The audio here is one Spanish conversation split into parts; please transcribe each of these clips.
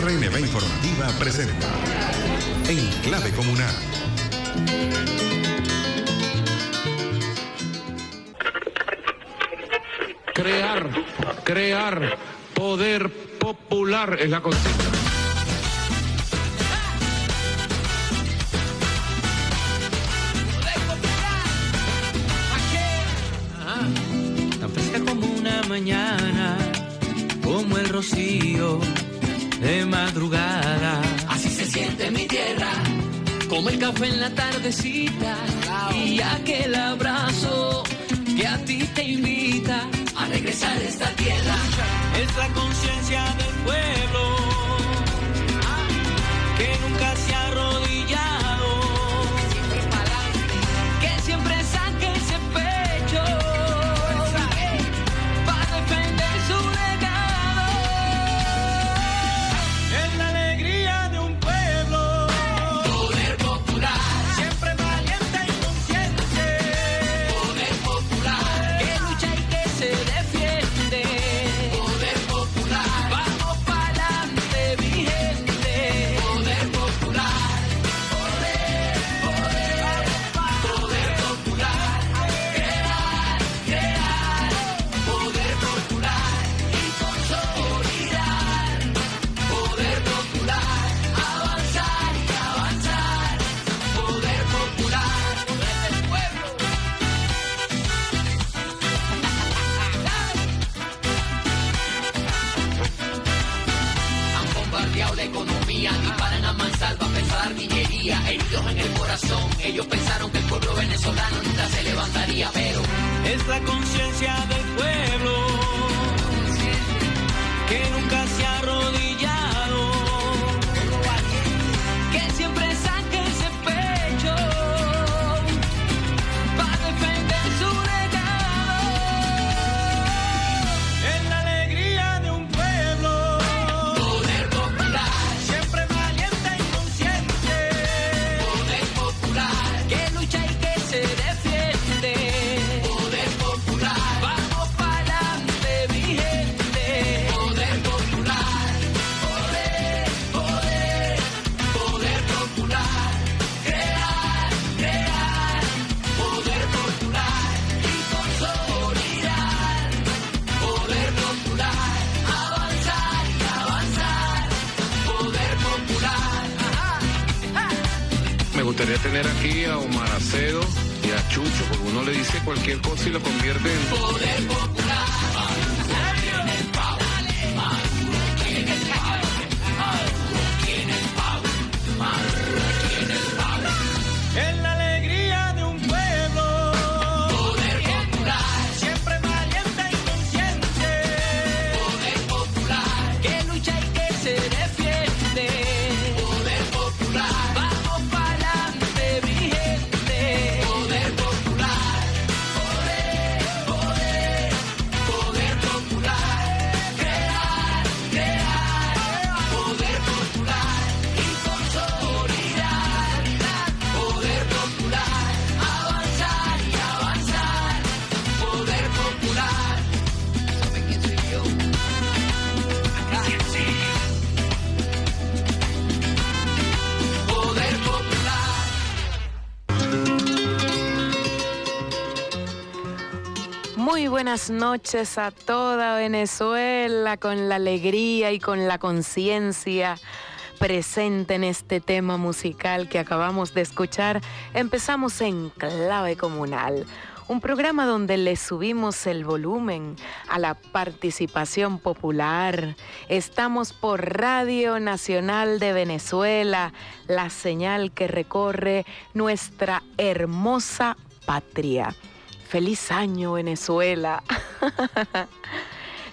RNB Informativa presenta En Clave Comunal. Crear, crear, poder popular es la consigna. tan fresca como una mañana, como el rocío de madrugada. Así se siente mi tierra, como el café en la tardecita y aquel abrazo que a ti te invita a regresar a esta tierra. Es la conciencia del Poder popular. Buenas noches a toda Venezuela con la alegría y con la conciencia presente en este tema musical que acabamos de escuchar. Empezamos en clave comunal. Un programa donde le subimos el volumen a la participación popular. Estamos por Radio Nacional de Venezuela, la señal que recorre nuestra hermosa patria. Feliz año Venezuela.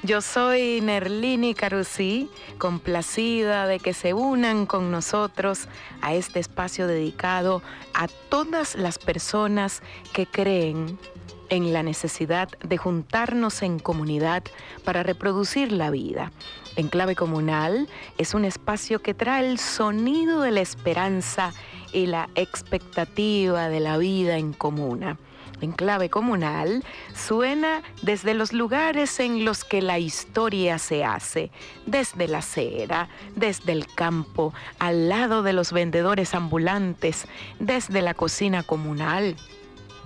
Yo soy Nerlini Carusí, complacida de que se unan con nosotros a este espacio dedicado a todas las personas que creen en la necesidad de juntarnos en comunidad para reproducir la vida. En clave comunal es un espacio que trae el sonido de la esperanza y la expectativa de la vida en comuna. En clave comunal suena desde los lugares en los que la historia se hace, desde la acera, desde el campo, al lado de los vendedores ambulantes, desde la cocina comunal,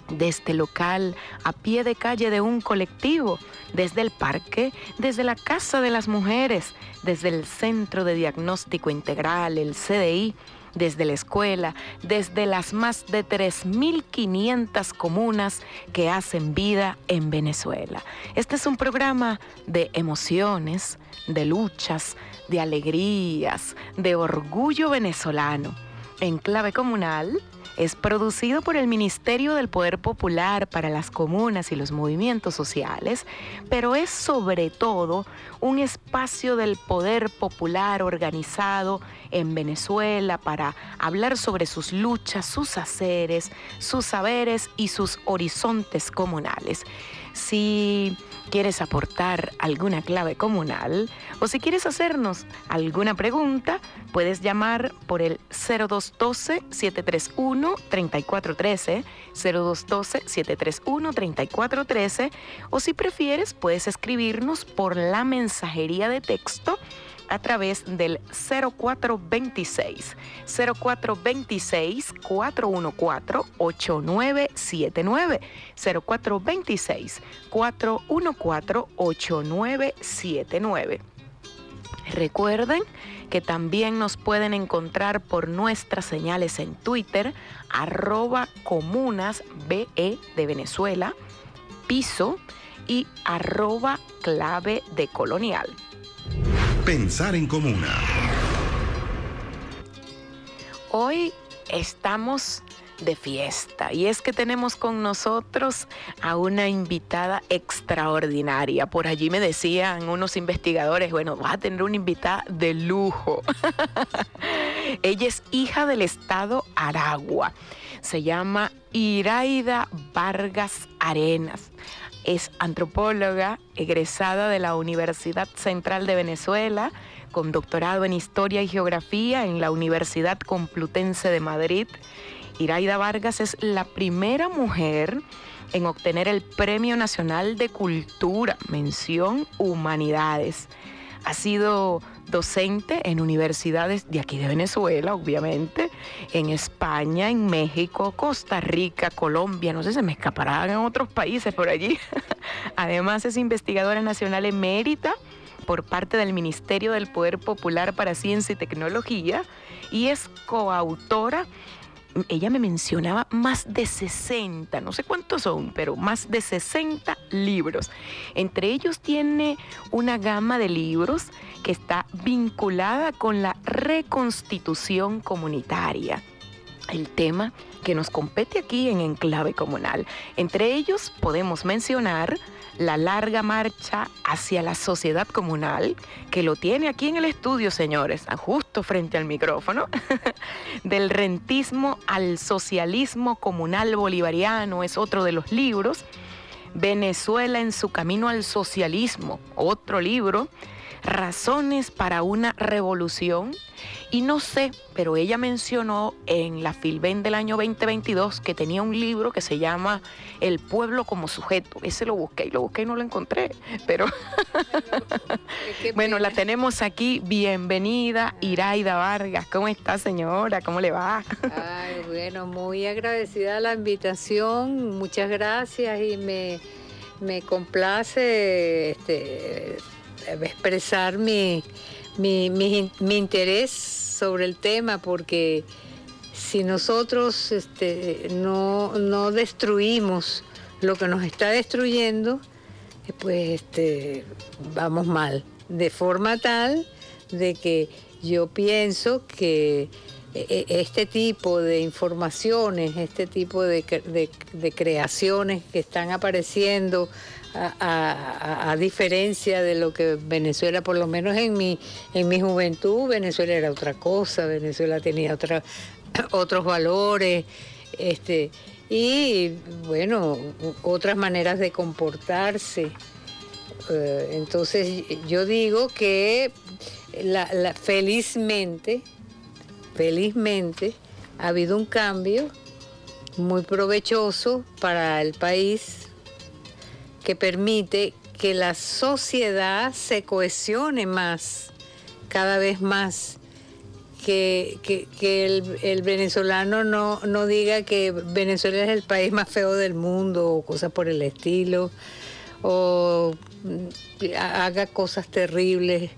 desde local, a pie de calle de un colectivo, desde el parque, desde la casa de las mujeres, desde el Centro de Diagnóstico Integral, el CDI, desde la escuela, desde las más de 3.500 comunas que hacen vida en Venezuela. Este es un programa de emociones, de luchas, de alegrías, de orgullo venezolano. En clave comunal, es producido por el Ministerio del Poder Popular para las comunas y los movimientos sociales, pero es sobre todo un espacio del poder popular organizado en Venezuela para hablar sobre sus luchas, sus haceres, sus saberes y sus horizontes comunales. Si quieres aportar alguna clave comunal o si quieres hacernos alguna pregunta, puedes llamar por el 0212-731-3413, 0212-731-3413 o si prefieres puedes escribirnos por la mensajería de texto a través del 0426 0426 414 8979 0426 414 8979 Recuerden que también nos pueden encontrar por nuestras señales en Twitter, arroba comunas BE de Venezuela, piso y arroba clave de colonial. Pensar en comuna. Hoy estamos de fiesta y es que tenemos con nosotros a una invitada extraordinaria. Por allí me decían unos investigadores, bueno, vas a tener una invitada de lujo. Ella es hija del estado Aragua. Se llama Iraida Vargas Arenas es antropóloga, egresada de la Universidad Central de Venezuela, con doctorado en Historia y Geografía en la Universidad Complutense de Madrid. Iraida Vargas es la primera mujer en obtener el Premio Nacional de Cultura, mención Humanidades. Ha sido docente en universidades de aquí de Venezuela, obviamente, en España, en México, Costa Rica, Colombia, no sé, se me escaparán en otros países por allí. Además es investigadora nacional emérita por parte del Ministerio del Poder Popular para Ciencia y Tecnología y es coautora ella me mencionaba más de 60, no sé cuántos son, pero más de 60 libros. Entre ellos tiene una gama de libros que está vinculada con la reconstitución comunitaria el tema que nos compete aquí en Enclave Comunal. Entre ellos podemos mencionar la larga marcha hacia la sociedad comunal, que lo tiene aquí en el estudio, señores, justo frente al micrófono, del rentismo al socialismo comunal bolivariano, es otro de los libros. Venezuela en su camino al socialismo, otro libro. Razones para una revolución y no sé, pero ella mencionó en la Filben del año 2022 que tenía un libro que se llama El pueblo como sujeto. Ese lo busqué y lo busqué y no lo encontré. Pero bueno, la tenemos aquí. Bienvenida, Iraida Vargas. ¿Cómo está, señora? ¿Cómo le va? Ay, bueno, muy agradecida la invitación. Muchas gracias y me, me complace este, expresar mi mi, interés sobre el tema porque si nosotros este, no, no, destruimos lo que nos está destruyendo, eh, pues este, vamos mal. De forma tal de que yo pienso que eh, eh, este tipo de informaciones, este tipo de creaciones que están apareciendo a, diferencia de lo que Venezuela, por lo menos en mi, en mi juventud, Venezuela era otra cosa, Venezuela tenía otra, otros valores, este, y bueno, otras maneras de comportarse. Eh, entonces yo digo que la, felizmente, felizmente ha habido un cambio muy provechoso para el país, que permite que la sociedad se cohesione más, cada vez más. Que, el, venezolano no, no diga que Venezuela es el país más feo del mundo o cosas por el estilo, o haga cosas terribles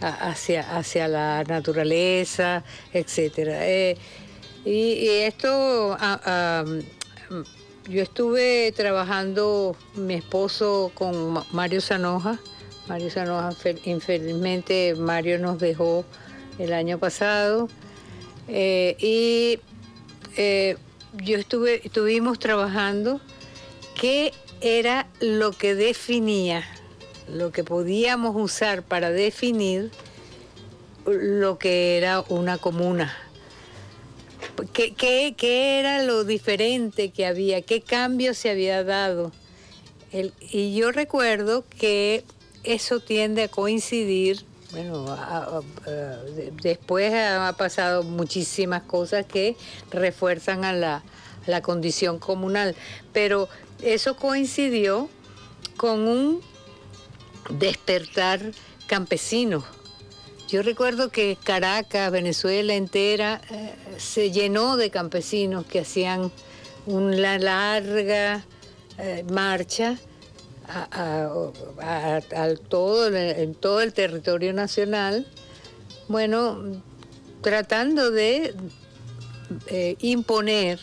hacia, hacia la naturaleza, etcétera. Eh, y, esto, ah, ah, yo estuve trabajando, mi esposo con Mario Sanoja. Mario Sanoja, infelizmente Mario nos dejó el año pasado. Eh, y eh, yo estuve, estuvimos trabajando qué era lo que definía, lo que podíamos usar para definir lo que era una comuna ¿Qué, era lo diferente que había? ¿Qué cambio se había dado? y yo recuerdo que eso tiende a coincidir, bueno, después ha pasado muchísimas cosas que refuerzan a la, la condición comunal, pero eso coincidió con un despertar campesino yo recuerdo que Caracas, Venezuela entera, eh, se llenó de campesinos que hacían una larga eh, marcha todo, en todo el territorio nacional, bueno, tratando de eh, imponer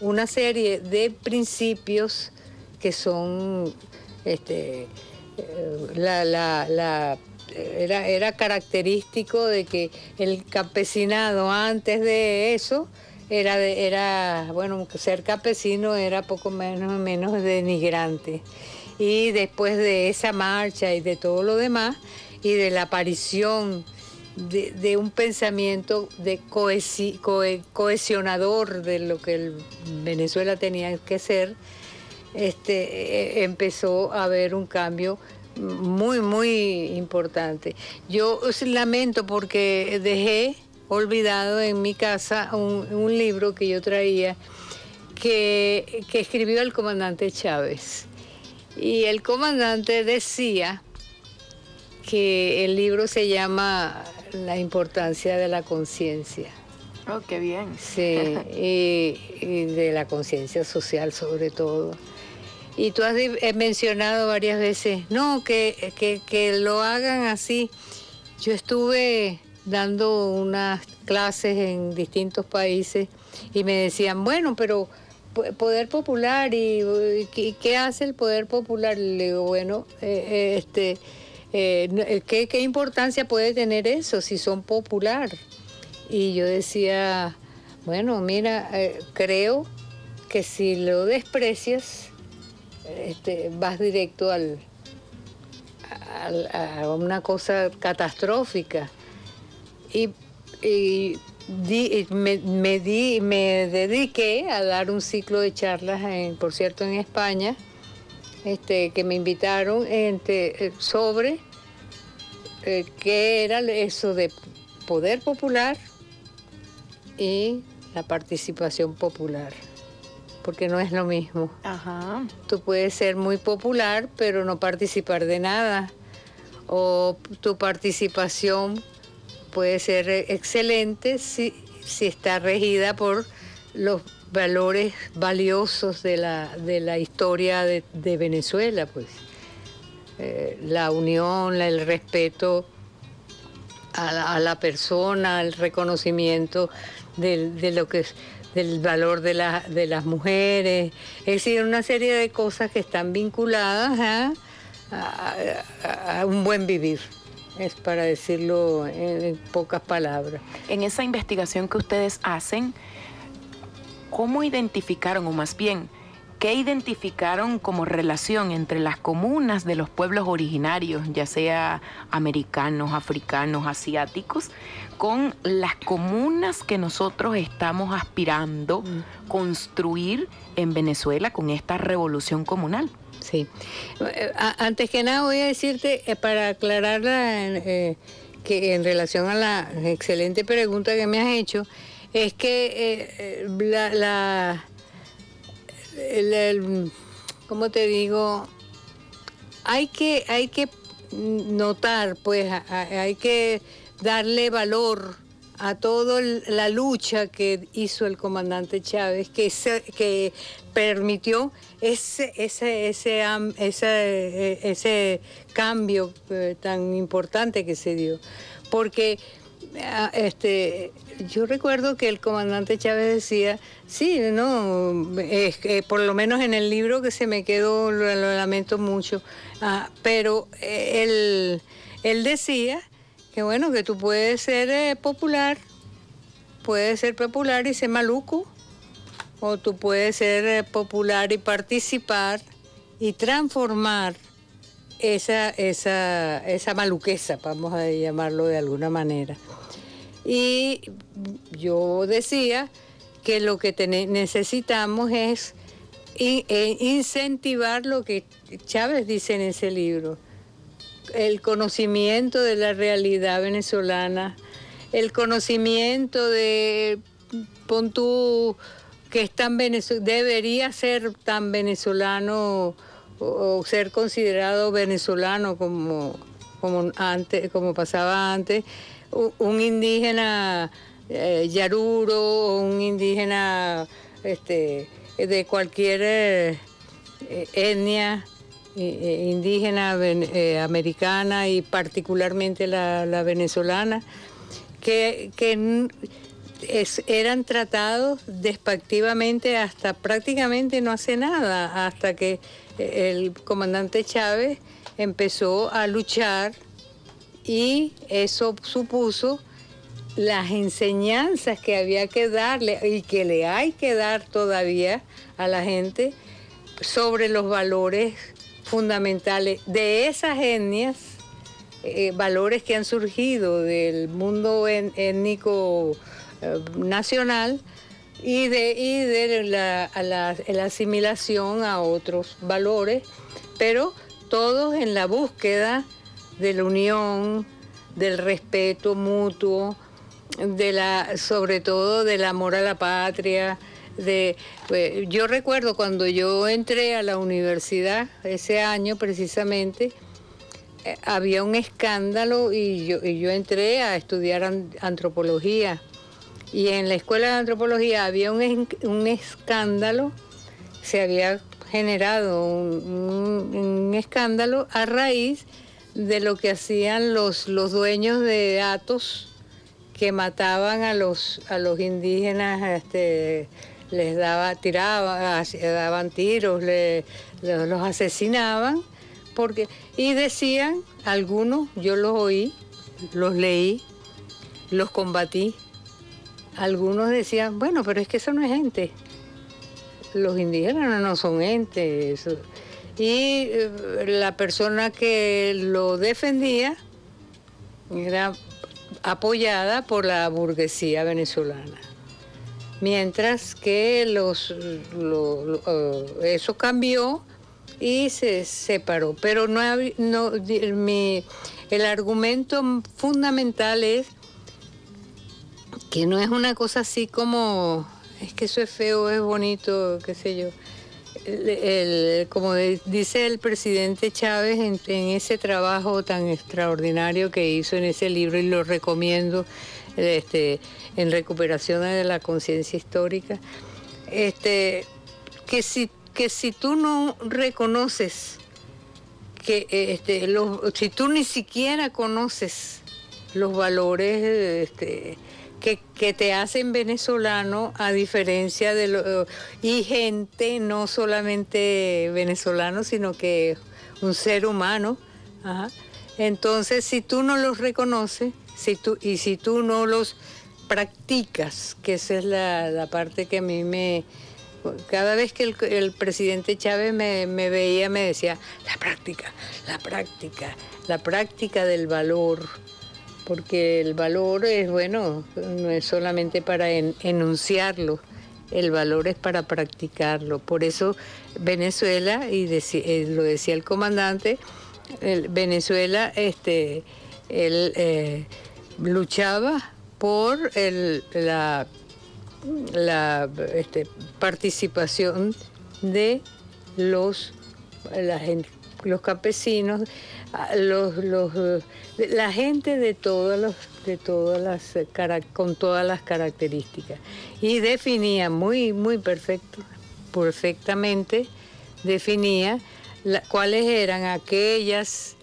una serie de principios que son este, la era, era característico de que el campesinado antes de eso era, era bueno, ser campesino era poco menos, menos denigrante. Y después de esa marcha y de todo lo demás, y de la aparición de, un pensamiento de cohesionador de lo que el Venezuela tenía que ser, este, e, empezó a haber un cambio muy, muy importante. Yo lamento porque dejé olvidado en mi casa un, libro que yo traía que, que, escribió el comandante Chávez. Y el comandante decía que el libro se llama La importancia de la conciencia. Oh, qué bien. Sí, y de la conciencia social sobre todo. Y tú has mencionado varias veces, no, que, que, lo hagan así. Yo estuve dando unas clases en distintos países y me decían, bueno, pero poder popular y, qué hace el poder popular. Le digo, bueno, eh, eh, este, eh, ¿qué, ¿qué, importancia puede tener eso si son popular? Y yo decía, bueno, mira, creo que si lo desprecias, este, vas directo al, a una cosa catastrófica. Y, me, di, me dediqué a dar un ciclo de charlas, en, por cierto, en España, este, que me invitaron este, sobre eh, qué era eso de poder popular y la participación popular porque no es lo mismo. Ajá. Tú puedes ser muy popular, pero no participar de nada. O tu participación puede ser excelente si, si está regida por los valores valiosos de la, de la historia de, Venezuela, pues. Eh, la unión, el respeto a la, persona, el reconocimiento de, de lo que es del valor de, de las mujeres, es decir, una serie de cosas que están vinculadas a, un buen vivir es para decirlo en, pocas palabras. En esa investigación que ustedes hacen, ¿cómo identificaron, o más bien, qué identificaron como relación entre las comunas de los pueblos originarios, ya sea americanos, africanos, asiáticos, con las comunas que nosotros estamos aspirando mm. construir en Venezuela con esta revolución comunal? Sí. Eh, antes que nada voy a decirte, eh, para aclararla, eh, que en relación a la excelente pregunta que me has hecho, es que la el, ¿cómo te digo? Hay que, hay que notar, pues, hay que darle valor a toda la lucha que hizo el comandante Chávez, que, que permitió ese, ese, ese, ese, ese cambio eh, tan importante que se dio. Porque ah, este, yo recuerdo que el comandante Chávez decía, sí, no, es por lo menos en el libro que se me quedó, lo, lamento mucho, ah, pero eh, él, él decía que bueno, que tú puedes ser eh, popular, puedes ser popular y ser maluco, o tú puedes ser eh, popular y participar y transformar esa, esa, esa maluqueza, vamos a llamarlo de alguna manera. Y yo decía que lo que necesitamos es e incentivar lo que Chávez dice en ese libro, el conocimiento de la realidad venezolana, el conocimiento de, pon tú, que es tan debería ser tan venezolano o, ser considerado venezolano como, como, antes, como pasaba antes, un indígena eh, yaruro, un indígena este, de cualquier eh, etnia eh, indígena americana y particularmente la, venezolana, que, eran tratados despectivamente hasta prácticamente no hace nada, hasta que el comandante Chávez empezó a luchar y eso supuso las enseñanzas que había que darle y que le hay que dar todavía a la gente sobre los valores fundamentales de esas etnias, eh, valores que han surgido del mundo étnico eh, nacional y de, de la, la asimilación a otros valores, pero todos en la búsqueda de la unión, del respeto mutuo, de la, sobre todo del amor a la patria. De, pues, yo recuerdo cuando yo entré a la universidad, ese año precisamente, eh, había un escándalo y yo, yo entré a estudiar antropología. Y en la escuela de antropología había un, un escándalo, se había generado un escándalo a raíz de lo que hacían los, los dueños de Atos que mataban a los, a los indígenas, este, les daba, tiraban, daban tiros, los asesinaban, porque, y decían, algunos, yo los oí, los leí, los combatí, algunos decían, bueno, pero es que eso no es gente, los indígenas no son gente, y eh, la persona que lo defendía era apoyada por la burguesía venezolana. Mientras que los, eh, eso cambió y se separó. Pero no, no el argumento fundamental es que no es una cosa así como, es que eso es feo, es bonito, qué sé yo como dice el presidente Chávez en, ese trabajo tan extraordinario que hizo en ese libro y lo recomiendo este, en recuperación de la conciencia histórica, este, que, si, que si tú no reconoces que este, si tú ni siquiera conoces los valores este, que, te hacen venezolano a diferencia de lo, y gente no solamente venezolano, sino que un ser humano. Entonces, si tú no los reconoces si tú, y si tú no los practicas, que esa es la, parte que a mí me... Cada vez que el, presidente Chávez me, me veía, me decía, la práctica, la práctica, la práctica del valor, porque el valor es, bueno, no es solamente para enunciarlo, el valor es para practicarlo. Por eso Venezuela, y eh, lo decía el comandante, Venezuela este, él, eh, luchaba por la, la este, participación de los, los campesinos, los, la gente de todas los, de todas las con todas las características. Y definía muy muy perfecto perfectamente definía cuáles eran aquellas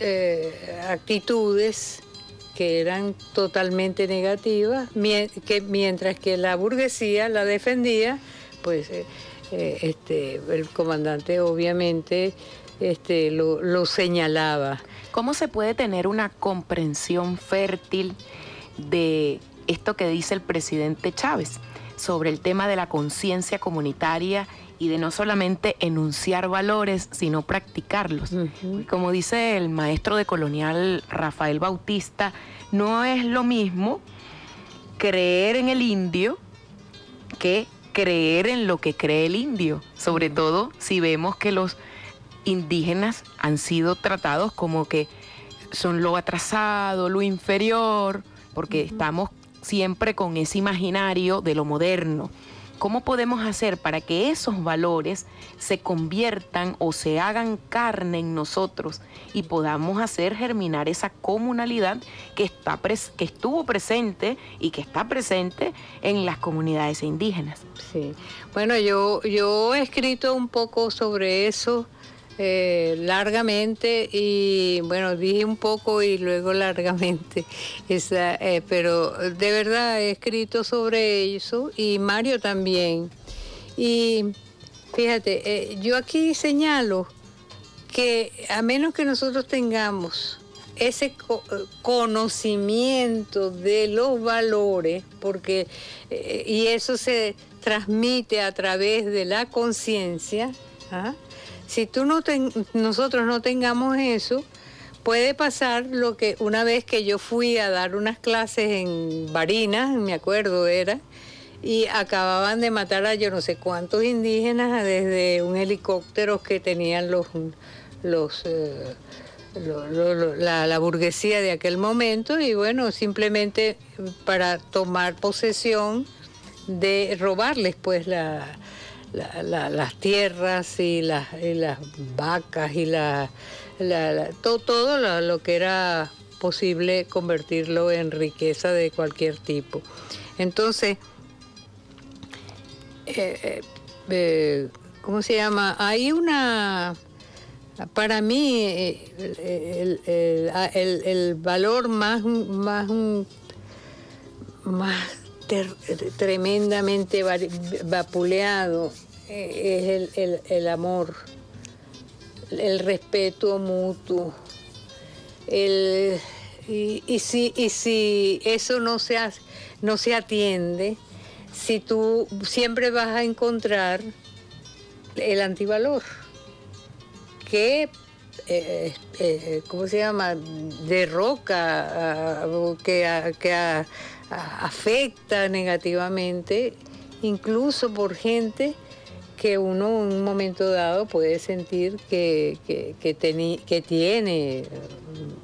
eh, actitudes que eran totalmente negativas, que mientras que la burguesía la defendía, pues eh, eh, este, el comandante obviamente este, lo, lo señalaba. ¿Cómo se puede tener una comprensión fértil de esto que dice el presidente Chávez sobre el tema de la conciencia comunitaria y de no solamente enunciar valores, sino practicarlos. Como dice el maestro de colonial Rafael Bautista, no es lo mismo creer en el indio que creer en lo que cree el indio, sobre todo si vemos que los indígenas han sido tratados como que son lo atrasado, lo inferior, porque estamos siempre con ese imaginario de lo moderno. ¿Cómo podemos hacer para que esos valores se conviertan o se hagan carne en nosotros y podamos hacer germinar esa comunalidad que, está que estuvo presente y que está presente en las comunidades indígenas? Sí, bueno, yo, yo he escrito un poco sobre eso eh, largamente y bueno, dije un poco y luego largamente, esa, eh, pero de verdad he escrito sobre eso y Mario también. Y fíjate, eh, yo aquí señalo que a menos que nosotros tengamos ese conocimiento de los valores, porque y eso se transmite a través de la conciencia, ¿ah? Si tú no nosotros no tengamos eso, puede pasar lo que una vez que yo fui a dar unas clases en Barinas, me acuerdo era, y acababan de matar a yo no sé cuántos indígenas desde un helicóptero que tenían los, los eh, la, la, burguesía de aquel momento y bueno, simplemente para tomar posesión de robarles pues la, las tierras y las, las vacas y la, todo, todo lo, que era posible convertirlo en riqueza de cualquier tipo. Entonces, eh, eh, eh, ¿cómo se llama? Hay una, para mí, el, valor más, más, más tremendamente vapuleado eh, es el, amor, el respeto mutuo. y, si, y si eso no se, no se atiende, si tú siempre vas a encontrar el antivalor, que, eh, eh, ¿cómo se llama?, derroca, que, que afecta negativamente, incluso por gente que uno en un momento dado puede sentir que, que, tiene,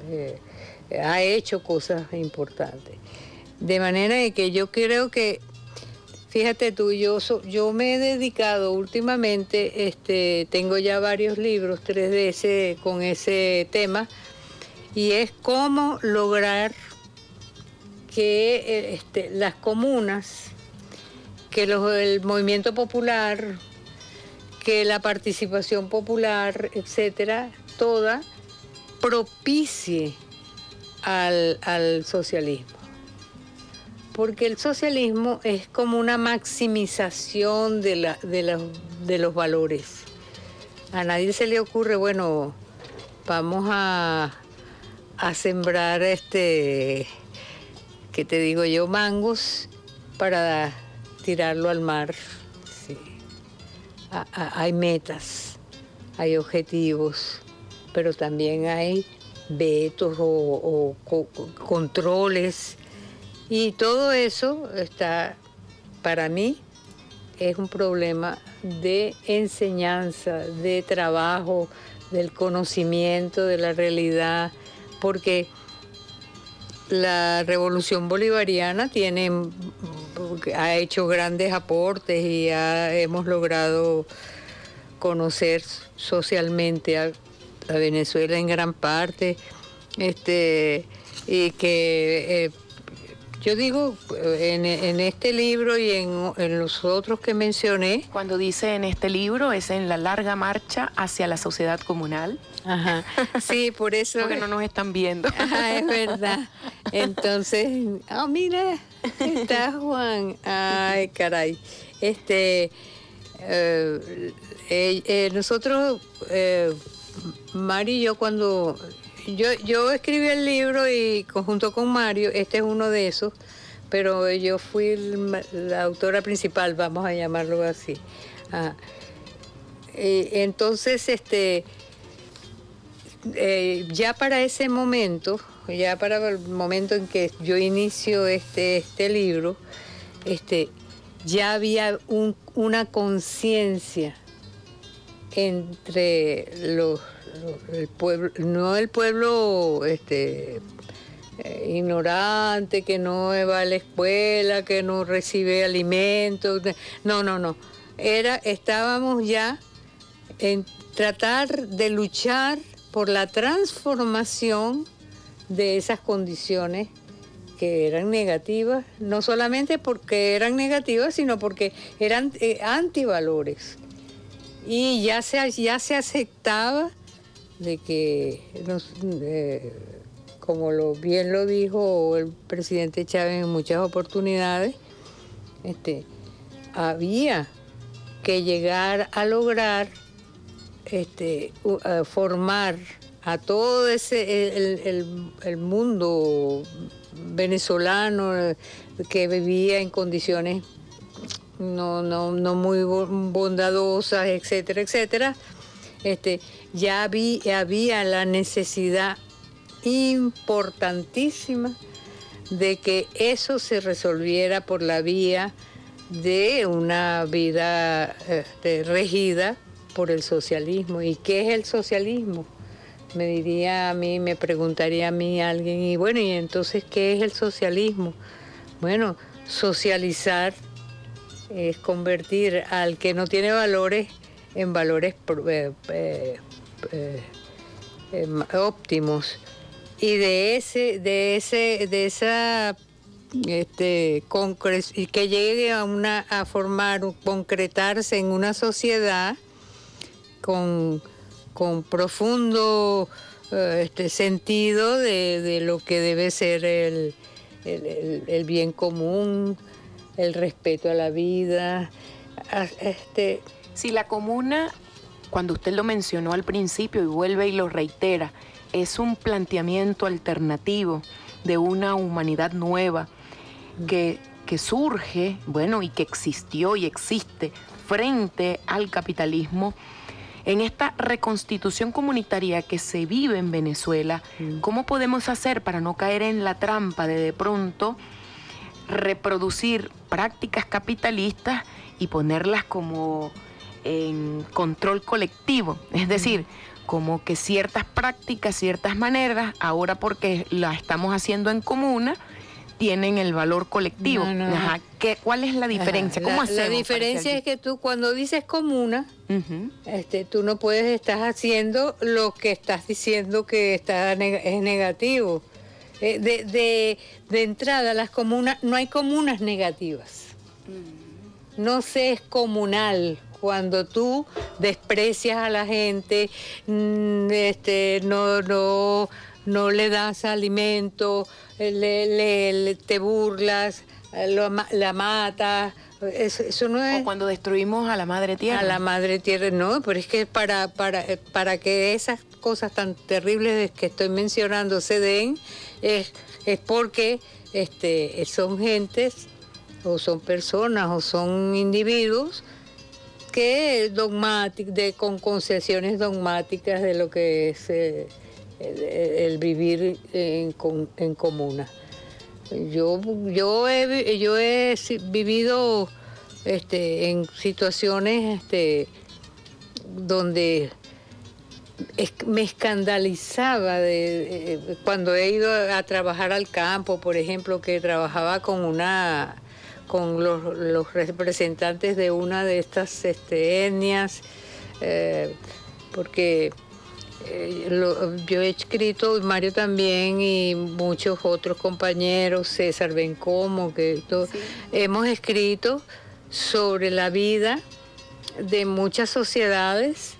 eh, ha hecho cosas importantes. De manera que yo creo que, fíjate tú, yo, yo me he dedicado últimamente, este, tengo ya varios libros, tres de ese, con ese tema, y es cómo lograr que eh, este, las comunas, que el movimiento popular, que la participación popular, etcétera, toda propicie al, socialismo. Porque el socialismo es como una maximización de, la, de, de los valores. A nadie se le ocurre, bueno, vamos a, a sembrar este que te digo yo, mangos para tirarlo al mar. hay metas, hay objetivos, pero también hay vetos o, controles. Y todo eso está, para mí, es un problema de enseñanza, de trabajo, del conocimiento de la realidad, porque la revolución bolivariana tiene que ha hecho grandes aportes y hemos logrado conocer socialmente a, Venezuela en gran parte, este, y que eh, yo digo, en, este libro y en, los otros que mencioné. Cuando dice en este libro, es en la larga marcha hacia la sociedad comunal. Ajá. Sí, por eso. Porque no nos están viendo. Ajá, es verdad. Entonces, oh, mira, está Juan. Ay, caray. Este, eh, eh, eh, nosotros, Mari y yo, cuando yo, yo escribí el libro y conjunto con Mario, este es uno de esos, pero yo fui la autora principal, vamos a llamarlo así. Ah, entonces, este, eh, ya para ese momento, ya para el momento en que yo inicio este, este libro, este, ya había una conciencia entre los el pueblo, no el pueblo este, eh, ignorante, que no va a la escuela, que no recibe alimentos. No, no, no. Era, estábamos ya en tratar de luchar por la transformación de esas condiciones que eran negativas, no solamente porque eran negativas, sino porque eran eh, antivalores. Y ya se, ya se aceptaba de que, como lo, bien lo dijo el presidente Chávez en muchas oportunidades, este, había que llegar a lograr este, formar a todo ese el, mundo venezolano eh, que vivía en condiciones no, no, no muy bondadosas, etcétera, etcétera, este, ya había, la necesidad importantísima de que eso se resolviera por la vía de una vida este, regida por el socialismo. ¿Y qué es el socialismo? Me diría a mí, me preguntaría a mí alguien, y bueno, ¿y entonces qué es el socialismo? Bueno, socializar es convertir al que no tiene valores en valores eh, eh, eh, óptimos y de ese de ese de esa este que llegue a una a formar concretarse en una sociedad con, con profundo este sentido de, lo que debe ser el, el, bien común el respeto a la vida este si la comuna, cuando usted lo mencionó al principio y vuelve y lo reitera, es un planteamiento alternativo de una humanidad nueva que, que surge, bueno, y que existió y existe frente al capitalismo, en esta reconstitución comunitaria que se vive en Venezuela, mm. ¿cómo podemos hacer para no caer en la trampa de de pronto reproducir prácticas capitalistas y ponerlas como en control colectivo, es decir, como que ciertas prácticas, ciertas maneras, ahora porque la estamos haciendo en comuna, tienen el valor colectivo. ¿Qué, ¿Cuál es la diferencia? ¿Cómo la, la diferencia es que tú cuando dices comuna, este, tú no puedes estar haciendo lo que estás diciendo que está es negativo. Eh, de, de, de, entrada, las comunas, no hay comunas negativas. Mm. No se es comunal cuando tú desprecias a la gente, mm, este, no, no, no le das alimento, le, te burlas, la matas. Eso, no es... O cuando destruimos a la madre tierra. A la madre tierra, no, pero es que para, para, para que esas cosas tan terribles que estoy mencionando se den, es, es porque este, son gentes o son personas o son individuos que dogmático, de, con concesiones dogmáticas de lo que es eh, el, vivir en, en, comuna. Yo, yo, he, yo he vivido este, en situaciones este, donde me escandalizaba de, cuando he ido a trabajar al campo, por ejemplo, que trabajaba con una con los, representantes de una de estas este, etnias, eh, porque eh, yo he escrito, Mario también y muchos otros compañeros, César Bencomo, que hemos escrito sobre la vida de muchas sociedades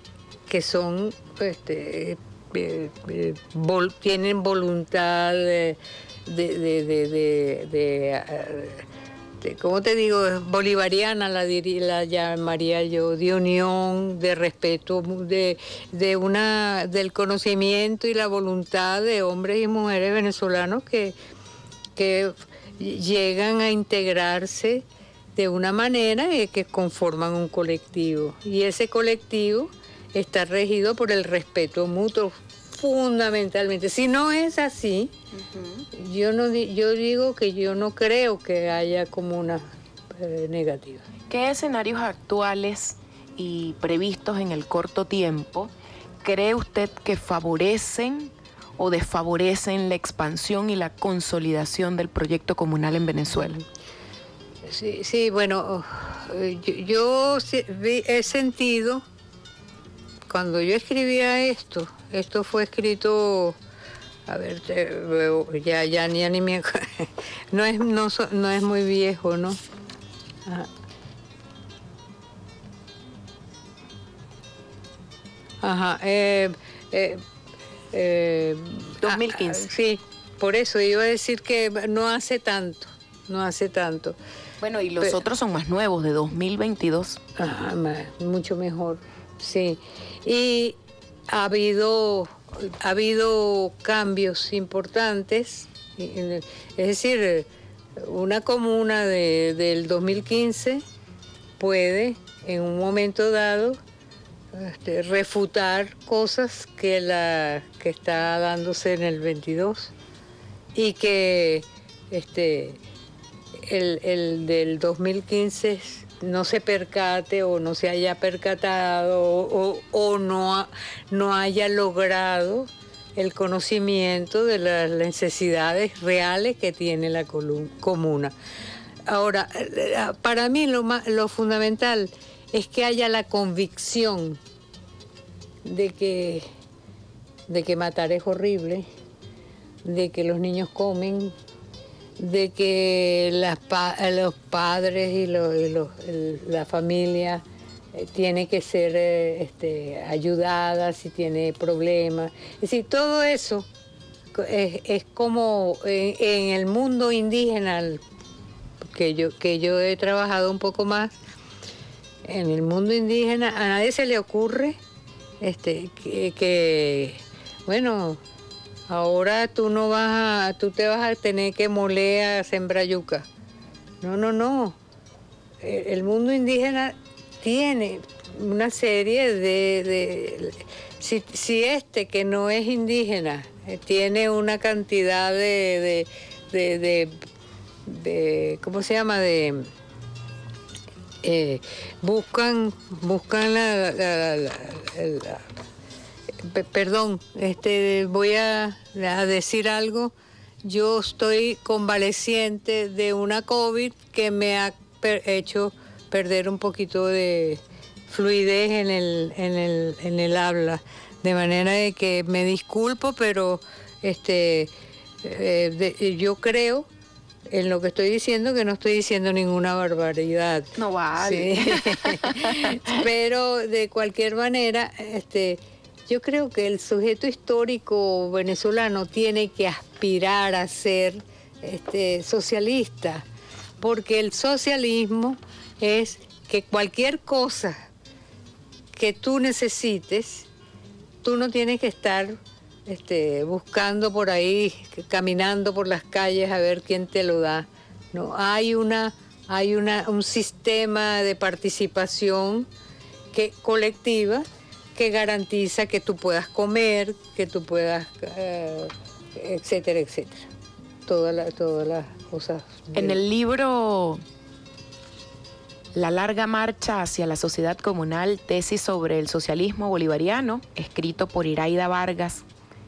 que son, este, eh, tienen voluntad de ¿cómo te digo? Bolivariana la, la llamaría yo, de unión, de respeto, de, de, una, del conocimiento y la voluntad de hombres y mujeres venezolanos que, que llegan a integrarse de una manera que conforman un colectivo. Y ese colectivo está regido por el respeto mutuo fundamentalmente. Si no es así, yo, no, yo digo que yo no creo que haya como una eh, negativa. ¿Qué escenarios actuales y previstos en el corto tiempo cree usted que favorecen o desfavorecen la expansión y la consolidación del proyecto comunal en Venezuela? Sí, sí bueno, yo he sentido cuando yo escribía esto, esto fue escrito, a ver, ya, ya ni, ni me no es, no, no es muy viejo, ¿no? Ajá. eh, eh, 2015. Eh, ah, sí, por eso iba a decir que no hace tanto, no hace tanto. Bueno, y los otros son más nuevos, de 2022. Ajá, mucho mejor, sí. Y ha habido, ha habido cambios importantes, es decir, una comuna del 2015 puede en un momento dado este, refutar cosas que, la, que está dándose en el 22 y que este, el, el del 2015 no se percate o no se haya percatado o, no, no haya logrado el conocimiento de las necesidades reales que tiene la comuna. Ahora, para mí lo, lo fundamental es que haya la convicción de que, de que matar es horrible, de que los niños comen, de que los padres y, la familia eh, tiene que ser eh, este, ayudada si tiene problemas. Es decir, todo eso es, como en, el mundo indígena, que yo, que yo he trabajado un poco más, en el mundo indígena a nadie se le ocurre este, que bueno, ahora tú no vas a, tú te vas a tener que moler a sembrar yuca. No, no, no. El mundo indígena tiene una serie de... si, este que no es indígena eh, tiene una cantidad de, de, ¿cómo se llama? De... Eh, buscan buscan la, perdón, este, voy a, decir algo. Yo estoy convaleciente de una COVID que me ha hecho perder un poquito de fluidez en el, en el, en el habla. De manera de que me disculpo, pero este, eh, yo creo en lo que estoy diciendo que no estoy diciendo ninguna barbaridad. No vale. pero de cualquier manera, este, yo creo que el sujeto histórico venezolano tiene que aspirar a ser este, socialista, porque el socialismo es que cualquier cosa que tú necesites, tú no tienes que estar este, buscando por ahí, caminando por las calles a ver quién te lo da. No, hay una, hay una, un sistema de participación que, colectiva que garantiza que tú puedas comer, que tú puedas, eh, etcétera, etcétera. Todas las cosas. En el libro La larga marcha hacia la sociedad comunal, tesis sobre el socialismo bolivariano, escrito por Iraida Vargas,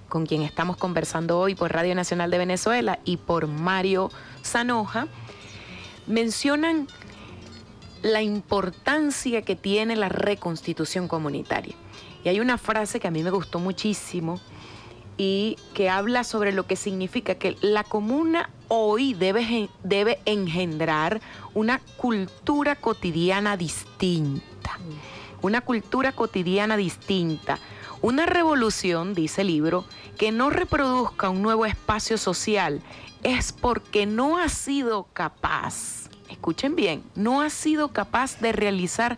con quien estamos conversando hoy por Radio Nacional de Venezuela y por Mario Zanoja, mencionan la importancia que tiene la reconstitución comunitaria. Y hay una frase que a mí me gustó muchísimo y que habla sobre lo que significa que la comuna hoy debe, debe engendrar una cultura cotidiana distinta. Una cultura cotidiana distinta. Una revolución, dice el libro, que no reproduzca un nuevo espacio social es porque no ha sido capaz, escuchen bien, no ha sido capaz de realizar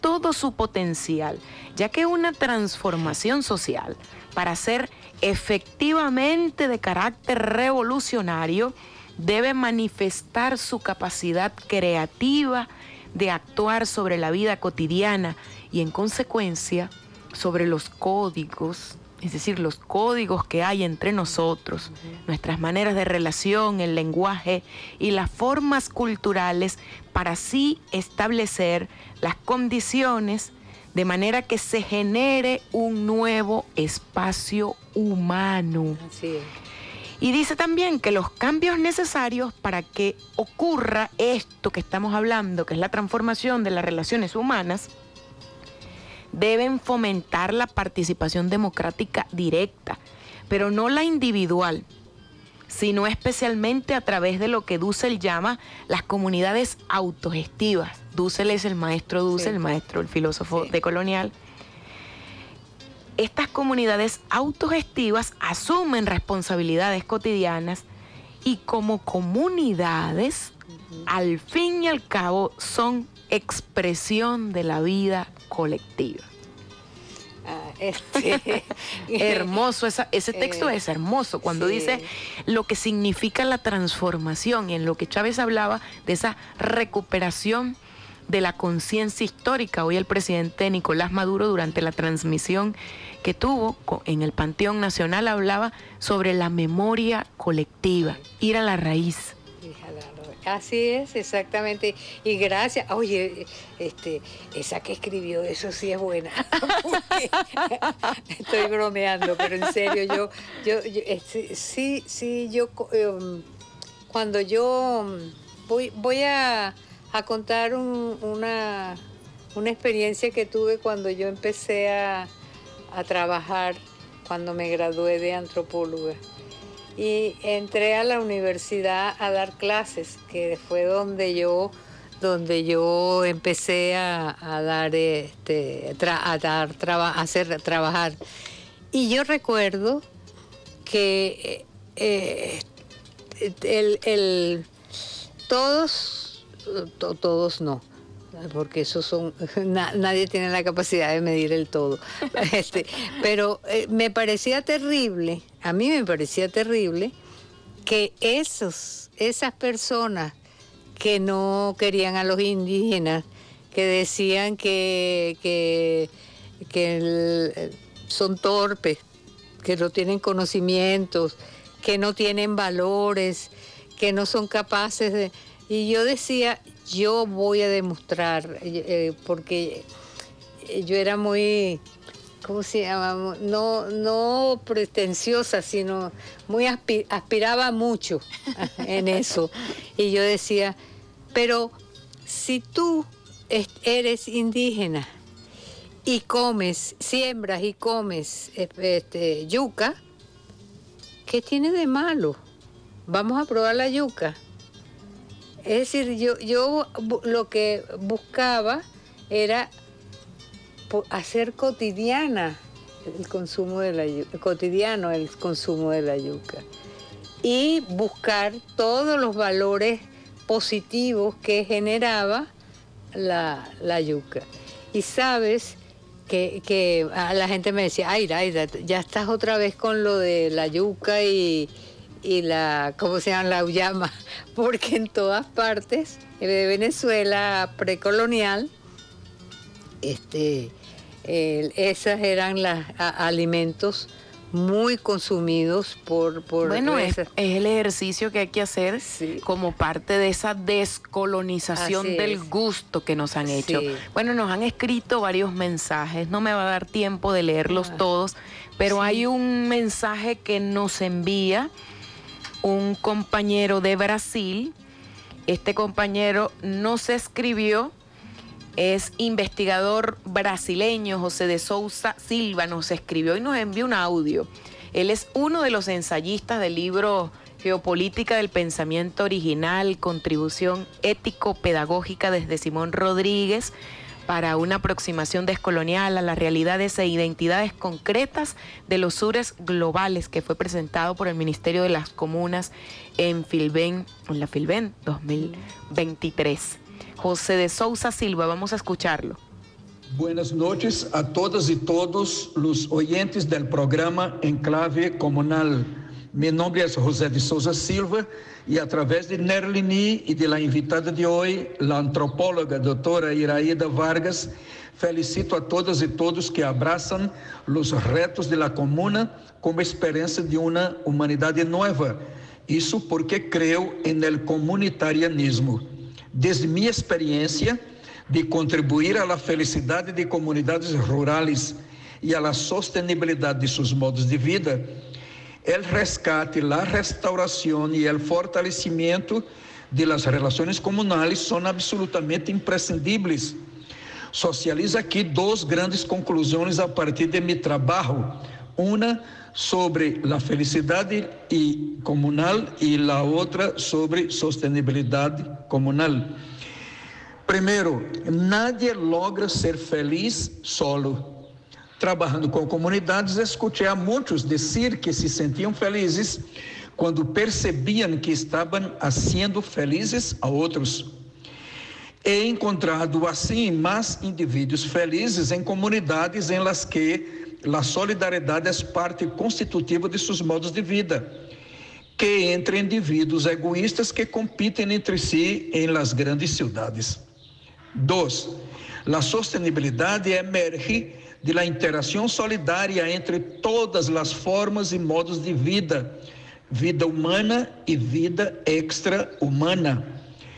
todo su potencial, ya que una transformación social, para ser efectivamente de carácter revolucionario, debe manifestar su capacidad creativa de actuar sobre la vida cotidiana y en consecuencia sobre los códigos, es decir, los códigos que hay entre nosotros, nuestras maneras de relación, el lenguaje y las formas culturales para así establecer las condiciones de manera que se genere un nuevo espacio humano. Y dice también que los cambios necesarios para que ocurra esto que estamos hablando, que es la transformación de las relaciones humanas, deben fomentar la participación democrática directa, pero no la individual, sino especialmente a través de lo que Dussel llama las comunidades autogestivas. Dussel es el maestro Dussel, el maestro, el filósofo de colonial. Estas comunidades autogestivas asumen responsabilidades cotidianas y como comunidades, al fin y al cabo, son expresión de la vida colectiva. Ah, este, hermoso, ese texto eh, es hermoso cuando dice lo que significa la transformación y en lo que Chávez hablaba de esa recuperación de la conciencia histórica. Hoy el presidente Nicolás Maduro durante la transmisión que tuvo en el Panteón Nacional hablaba sobre la memoria colectiva, ir a la raíz. Así es, exactamente. Y gracias. Oye, este, esa que escribió, eso sí es buena. Estoy bromeando, pero en serio, yo, yo, este, sí, sí, yo, em, cuando yo voy, voy a, contar una, una experiencia que tuve cuando yo empecé a, a trabajar, cuando me gradué de antropóloga y entré a la universidad a dar clases, que fue donde yo donde yo empecé a, dar este a dar hacer trabajar. Y yo recuerdo que eh, el, todos todos no porque eso son nadie tiene la capacidad de medir el todo. Este, pero eh, me parecía terrible a mí me parecía terrible que esos esas personas que no querían a los indígenas que decían que que, son torpes que no tienen conocimientos que no tienen valores que no son capaces de y yo decía yo voy a demostrar, eh, eh, porque yo era muy, ¿cómo se llama? No, no pretenciosa, sino muy aspiraba mucho en eso. Y yo decía, pero si tú eres indígena y comes, siembras y comes este, yuca, ¿qué tiene de malo? Vamos a probar la yuca. Es decir, yo, yo lo que buscaba era hacer cotidiana el consumo de la yuca, cotidiano el consumo de la yuca y buscar todos los valores positivos que generaba la, yuca. Y sabes que, a la gente me decía, ay, ya estás otra vez con lo de la yuca y, y la, ¿cómo se llama? La uyama, porque en todas partes de Venezuela precolonial, este, esas eran los alimentos muy consumidos por... por bueno, es, el ejercicio que hay que hacer como parte de esa descolonización del gusto que nos han hecho. Bueno, nos han escrito varios mensajes, no me va a dar tiempo de leerlos ah. todos, pero hay un mensaje que nos envía un compañero de Brasil. Este compañero nos escribió, es investigador brasileño, José de Souza Silva, nos escribió y nos envió un audio. Él es uno de los ensayistas del libro Geopolítica del Pensamiento Original, Contribución Ético-Pedagógica desde Simón Rodríguez para una aproximación descolonial a las realidades e identidades concretas de los sures globales que fue presentado por el Ministerio de las Comunas en Filben, en la Filben 2023. José de Sousa Silva, vamos a escucharlo. Buenas noches a todas y todos los oyentes del programa Enclave Comunal. Mi nombre es José de Souza Silva e através de Nerlini e de la invitada de hoje, a antropóloga doutora Iraída Vargas, felicito a todas e todos que abraçam os retos de la comuna como esperança de uma humanidade nova. Isso porque creio em el comunitarianismo. Desde minha experiência de contribuir à la felicidade de comunidades rurais e à la sustentabilidade de seus modos de vida, el rescate, la restauración y el fortalecimiento de las relaciones comunales son absolutamente imprescindibles. Socializo aqui duas grandes conclusões a partir de meu trabalho. Uma sobre a felicidade e comunal e a outra sobre sustentabilidade comunal. Primeiro, nadie logra ser feliz solo. Trabalhando com comunidades, escutei a muitos dizer que se sentiam felizes quando percebiam que estavam sendo felizes a outros. He encontrado assim mais indivíduos felizes em comunidades em las que a solidariedade é parte constitutiva de seus modos de vida, que entre indivíduos egoístas que competem entre si em las grandes cidades. Dois, a sustentabilidade emerge de la interação solidária entre todas as formas e modos de vida, vida humana e vida extra-humana.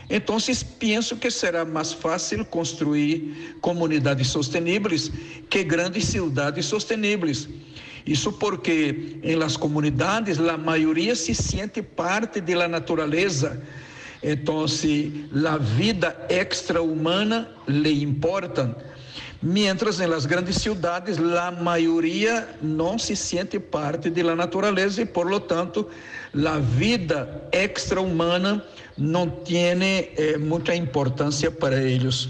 Então, penso que será mais fácil construir comunidades sustentáveis que grandes cidades sustentáveis. Isso porque em las comunidades a maioria se sente parte da natureza. Então, a vida extra-humana lhe importa Mientras en las grandes ciudades la mayoría no se siente parte de la naturaleza y por lo tanto la vida extrahumana no tiene eh, mucha importancia para ellos.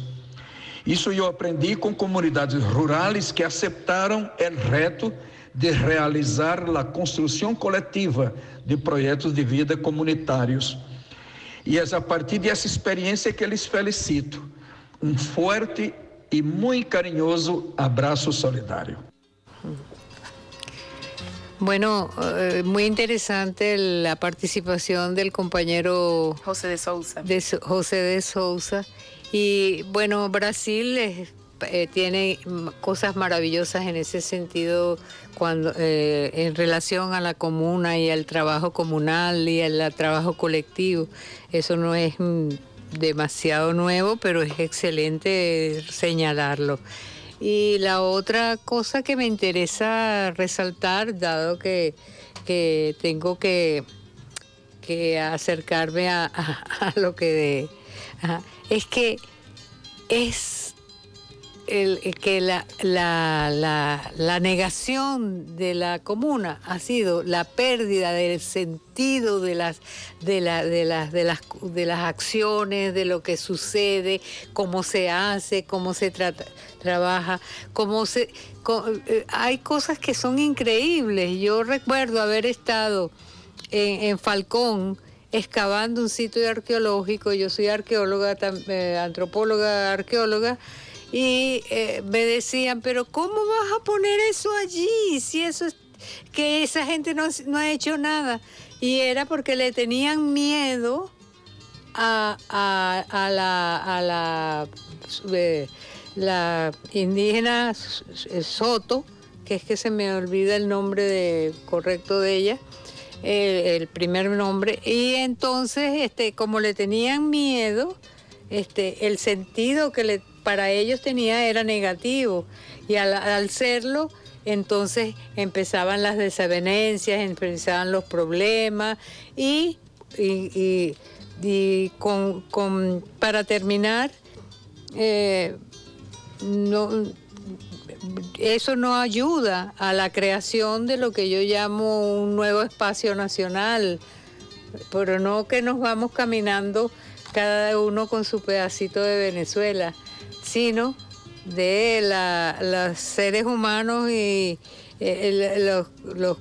Isso eu aprendi com comunidades rurais que aceptaram o reto de realizar a construção coletiva de projetos de vida comunitários. E é a partir dessa experiência que eles felicito. Um forte y muy cariñoso abrazo solidario. Bueno, eh, muy interesante la participación del compañero José de Sousa. De José de Sousa. Y bueno, Brasil eh, tiene cosas maravillosas en ese sentido cuando eh, en relación a la comuna y al trabajo comunal y al trabajo colectivo. Eso no es mm, demasiado nuevo, pero es excelente señalarlo. Y la otra cosa que me interesa resaltar, dado que, tengo que, que acercarme a, lo que de, es que es el, que la, la, la, negación de la comuna ha sido la pérdida del sentido de las, de, la, de, las, de, las, de las acciones, de lo que sucede, cómo se hace, cómo se trabaja, cómo se... Eh, hay cosas que son increíbles. Yo recuerdo haber estado en, en Falcón, excavando un sitio arqueológico, yo soy arqueóloga, eh, antropóloga, arqueóloga, y eh, me decían, pero ¿cómo vas a poner eso allí? Si eso es que esa gente no, ha hecho nada. Y era porque le tenían miedo a, la, a eh, la indígena Soto, que es que se me olvida el nombre correcto de ella, el primer nombre. Y entonces, este, como le tenían miedo, este, el sentido que le para ellos tenía era negativo. Y al, serlo, entonces empezaban las desavenencias, empezaban los problemas y, y con, con- para terminar, eh, no, eso no ayuda a la creación de lo que yo llamo un nuevo espacio nacional, pero no que nos vamos caminando cada uno con su pedacito de Venezuela, sino de la- los seres humanos y eh, el, los-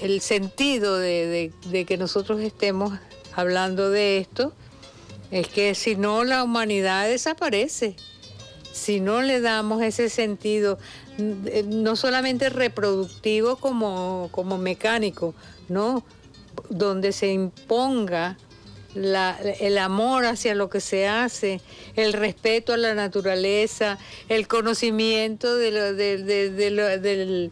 el sentido de, de- de que nosotros estemos hablando de esto es que si no la humanidad desaparece si no le damos ese sentido, eh, no solamente reproductivo como, como mecánico, ¿no? Donde se imponga la- el amor hacia lo que se hace, el respeto a la naturaleza, el conocimiento de lo- de- de- lo- del,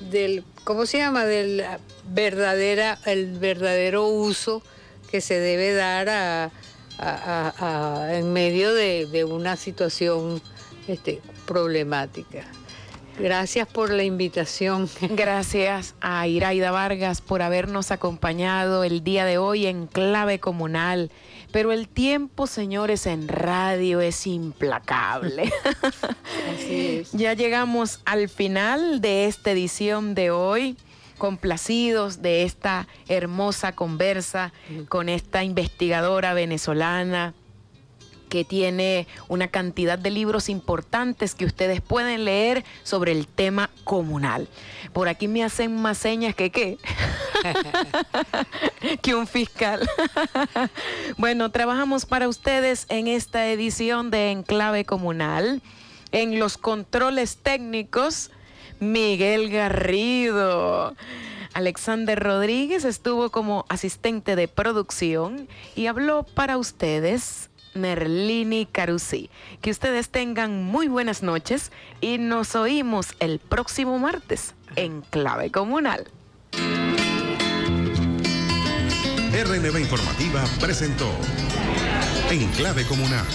del- ¿cómo se llama? Del verdadera, el verdadero uso que se debe dar a, a- en medio de una situación este, problemática. Gracias por la invitación. Gracias a Iraida Vargas por habernos acompañado el día de hoy en clave comunal. Pero el tiempo, señores, en radio es implacable. Así es. Ya llegamos al final de esta edición de hoy, complacidos de esta hermosa conversa con esta investigadora venezolana que tiene una cantidad de libros importantes que ustedes pueden leer sobre el tema comunal. Por aquí me hacen más señas que qué. que un fiscal. bueno, trabajamos para ustedes en esta edición de Enclave Comunal. En los controles técnicos, Miguel Garrido. Alexander Rodríguez estuvo como asistente de producción y habló para ustedes Merlini Carusi. Que ustedes tengan muy buenas noches y nos oímos el próximo martes en Clave Comunal. RNB Informativa presentó En Clave Comunal.